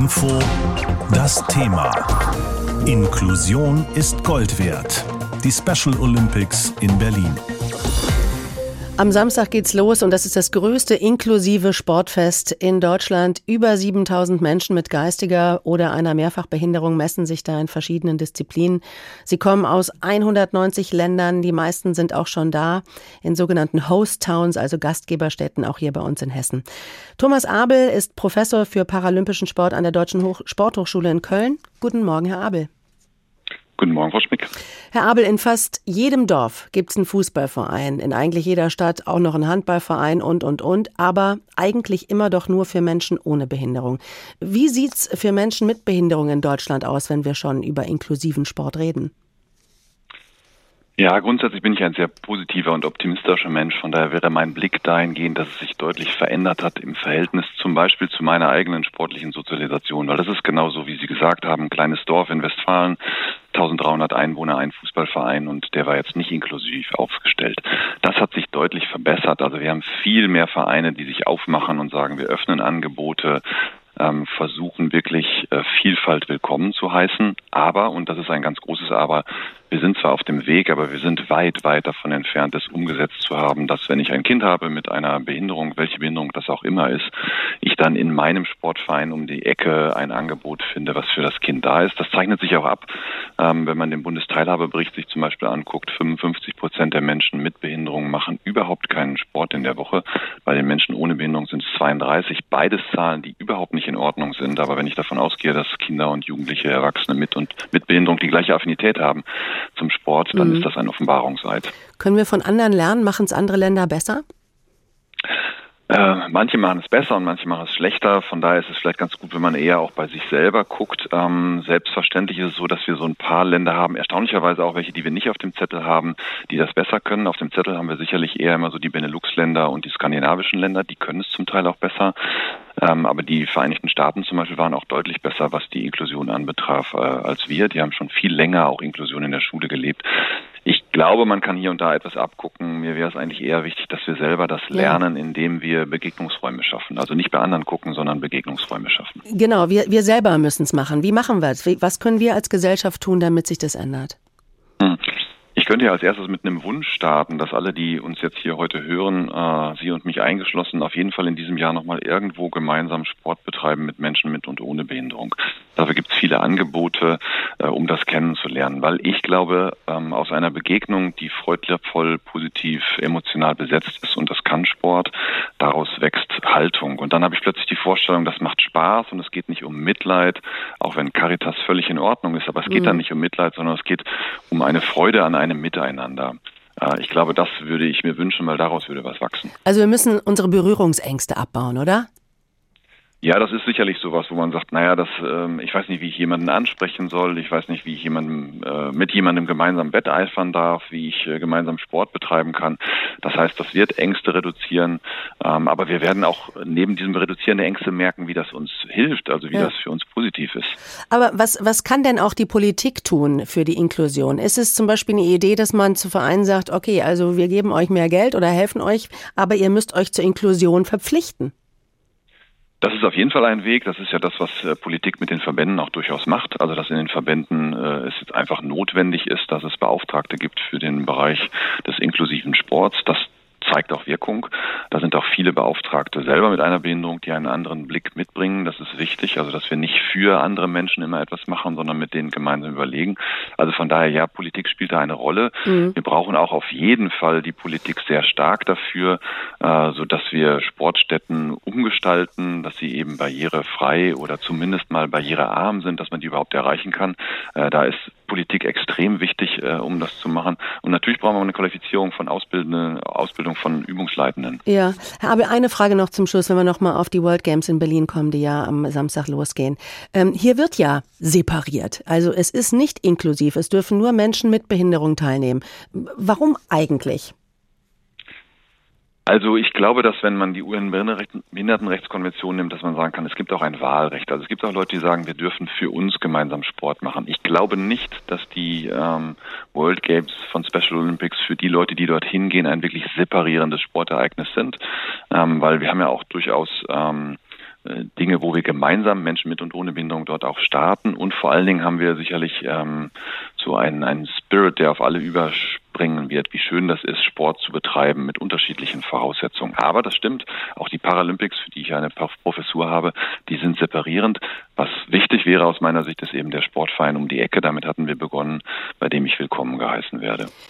Info das Thema. Inklusion ist Gold wert. Die Special Olympics in Berlin. Am Samstag geht's los und das ist das größte inklusive Sportfest in Deutschland. Über 7000 Menschen mit geistiger oder einer Mehrfachbehinderung messen sich da in verschiedenen Disziplinen. Sie kommen aus 190 Ländern. Die meisten sind auch schon da in sogenannten Host Towns, also Gastgeberstädten, auch hier bei uns in Hessen. Thomas Abel ist Professor für paralympischen Sport an der Deutschen Hoch Sporthochschule in Köln. Guten Morgen, Herr Abel. Guten Morgen, Frau Schmick. Herr Abel, in fast jedem Dorf gibt es einen Fußballverein, in eigentlich jeder Stadt auch noch einen Handballverein und, und, und, aber eigentlich immer doch nur für Menschen ohne Behinderung. Wie sieht's für Menschen mit Behinderung in Deutschland aus, wenn wir schon über inklusiven Sport reden? Ja, grundsätzlich bin ich ein sehr positiver und optimistischer Mensch. Von daher wäre mein Blick dahingehend, dass es sich deutlich verändert hat im Verhältnis zum Beispiel zu meiner eigenen sportlichen Sozialisation. Weil das ist genauso, wie Sie gesagt haben, ein kleines Dorf in Westfalen, 1300 Einwohner, ein Fußballverein und der war jetzt nicht inklusiv aufgestellt. Das hat sich deutlich verbessert. Also wir haben viel mehr Vereine, die sich aufmachen und sagen, wir öffnen Angebote, ähm, versuchen wirklich äh, Vielfalt willkommen zu heißen. Aber, und das ist ein ganz großes Aber, wir sind zwar auf dem Weg, aber wir sind weit, weit davon entfernt, es umgesetzt zu haben, dass wenn ich ein Kind habe mit einer Behinderung, welche Behinderung das auch immer ist, ich dann in meinem Sportverein um die Ecke ein Angebot finde, was für das Kind da ist. Das zeichnet sich auch ab, ähm, wenn man den Bundesteilhabebericht sich zum Beispiel anguckt. 55 Prozent der Menschen mit Behinderung machen überhaupt keinen Sport in der Woche. Bei den Menschen ohne Behinderung sind es 32. Beides Zahlen, die überhaupt nicht in Ordnung sind. Aber wenn ich davon ausgehe, dass Kinder und Jugendliche, Erwachsene mit und mit Behinderung die gleiche Affinität haben, zum Sport, dann mhm. ist das ein Offenbarungseid. Können wir von anderen lernen? Machen es andere Länder besser? Äh, manche machen es besser und manche machen es schlechter. Von daher ist es vielleicht ganz gut, wenn man eher auch bei sich selber guckt. Ähm, selbstverständlich ist es so, dass wir so ein paar Länder haben, erstaunlicherweise auch welche, die wir nicht auf dem Zettel haben, die das besser können. Auf dem Zettel haben wir sicherlich eher immer so die Benelux-Länder und die skandinavischen Länder, die können es zum Teil auch besser. Ähm, aber die Vereinigten Staaten zum Beispiel waren auch deutlich besser, was die Inklusion anbetraf, äh, als wir. Die haben schon viel länger auch Inklusion in der Schule gelebt. Ich glaube, man kann hier und da etwas abgucken. Mir wäre es eigentlich eher wichtig, dass wir selber das lernen, indem wir Begegnungsräume schaffen. Also nicht bei anderen gucken, sondern Begegnungsräume schaffen. Genau, wir, wir selber müssen es machen. Wie machen wir es? Was können wir als Gesellschaft tun, damit sich das ändert? Hm. Ich könnte ja als erstes mit einem Wunsch starten, dass alle, die uns jetzt hier heute hören, äh, Sie und mich eingeschlossen, auf jeden Fall in diesem Jahr nochmal irgendwo gemeinsam Sport betreiben mit Menschen mit und ohne Behinderung. Dafür gibt es viele Angebote, äh, um das kennenzulernen, weil ich glaube, ähm, aus einer Begegnung, die freudvoll, positiv, emotional besetzt ist, und das kann Sport, daraus wächst Haltung. Und dann habe ich plötzlich die Vorstellung, das macht Spaß und es geht nicht um Mitleid, auch wenn Caritas völlig in Ordnung ist, aber es geht mhm. dann nicht um Mitleid, sondern es geht um eine Freude an einem Miteinander. Äh, ich glaube, das würde ich mir wünschen, weil daraus würde was wachsen. Also wir müssen unsere Berührungsängste abbauen, oder? Ja, das ist sicherlich sowas, wo man sagt, naja, das, ähm, ich weiß nicht, wie ich jemanden ansprechen soll, ich weiß nicht, wie ich jemandem, äh, mit jemandem gemeinsam wetteifern darf, wie ich äh, gemeinsam Sport betreiben kann. Das heißt, das wird Ängste reduzieren, ähm, aber wir werden auch neben diesem Reduzieren der Ängste merken, wie das uns hilft, also wie ja. das für uns positiv ist. Aber was, was kann denn auch die Politik tun für die Inklusion? Ist es zum Beispiel eine Idee, dass man zu Vereinen sagt, okay, also wir geben euch mehr Geld oder helfen euch, aber ihr müsst euch zur Inklusion verpflichten? Das ist auf jeden Fall ein Weg. Das ist ja das, was äh, Politik mit den Verbänden auch durchaus macht. Also dass in den Verbänden äh, es jetzt einfach notwendig ist, dass es Beauftragte gibt für den Bereich des inklusiven Sports. Das zeigt auch Wirkung. Da sind auch viele Beauftragte selber mit einer Behinderung, die einen anderen Blick mitbringen. Das ist wichtig, also dass wir nicht für andere Menschen immer etwas machen, sondern mit denen gemeinsam überlegen. Also von daher, ja, Politik spielt da eine Rolle. Mhm. Wir brauchen auch auf jeden Fall die Politik sehr stark dafür, äh, so dass wir Sportstätten umgestalten, dass sie eben barrierefrei oder zumindest mal barrierearm sind, dass man die überhaupt erreichen kann. Äh, da ist Politik extrem wichtig, äh, um das zu machen. Und natürlich brauchen wir eine Qualifizierung von Ausbildenden, Ausbildung von Übungsleitenden. Ja, Abel, eine Frage noch zum Schluss, wenn wir nochmal auf die World Games in Berlin kommen, die ja am Samstag losgehen. Ähm, hier wird ja separiert. Also es ist nicht inklusiv. Es dürfen nur Menschen mit Behinderung teilnehmen. Warum eigentlich? Also ich glaube, dass wenn man die UN-Behindertenrechtskonvention nimmt, dass man sagen kann, es gibt auch ein Wahlrecht. Also es gibt auch Leute, die sagen, wir dürfen für uns gemeinsam Sport machen. Ich glaube nicht, dass die ähm, World Games von Special Olympics für die Leute, die dorthin gehen, ein wirklich separierendes Sportereignis sind, ähm, weil wir haben ja auch durchaus ähm, äh, Dinge, wo wir gemeinsam Menschen mit und ohne Behinderung dort auch starten. Und vor allen Dingen haben wir sicherlich ähm, so einen, einen Spirit, der auf alle überspringen wird, wie schön das ist, Sport zu betreiben mit unterschiedlichen Voraussetzungen. Aber das stimmt, auch die Paralympics, für die ich eine Professur habe, die sind separierend. Was wichtig wäre aus meiner Sicht, ist eben der Sportverein um die Ecke. Damit hatten wir begonnen, bei dem ich willkommen geheißen werde.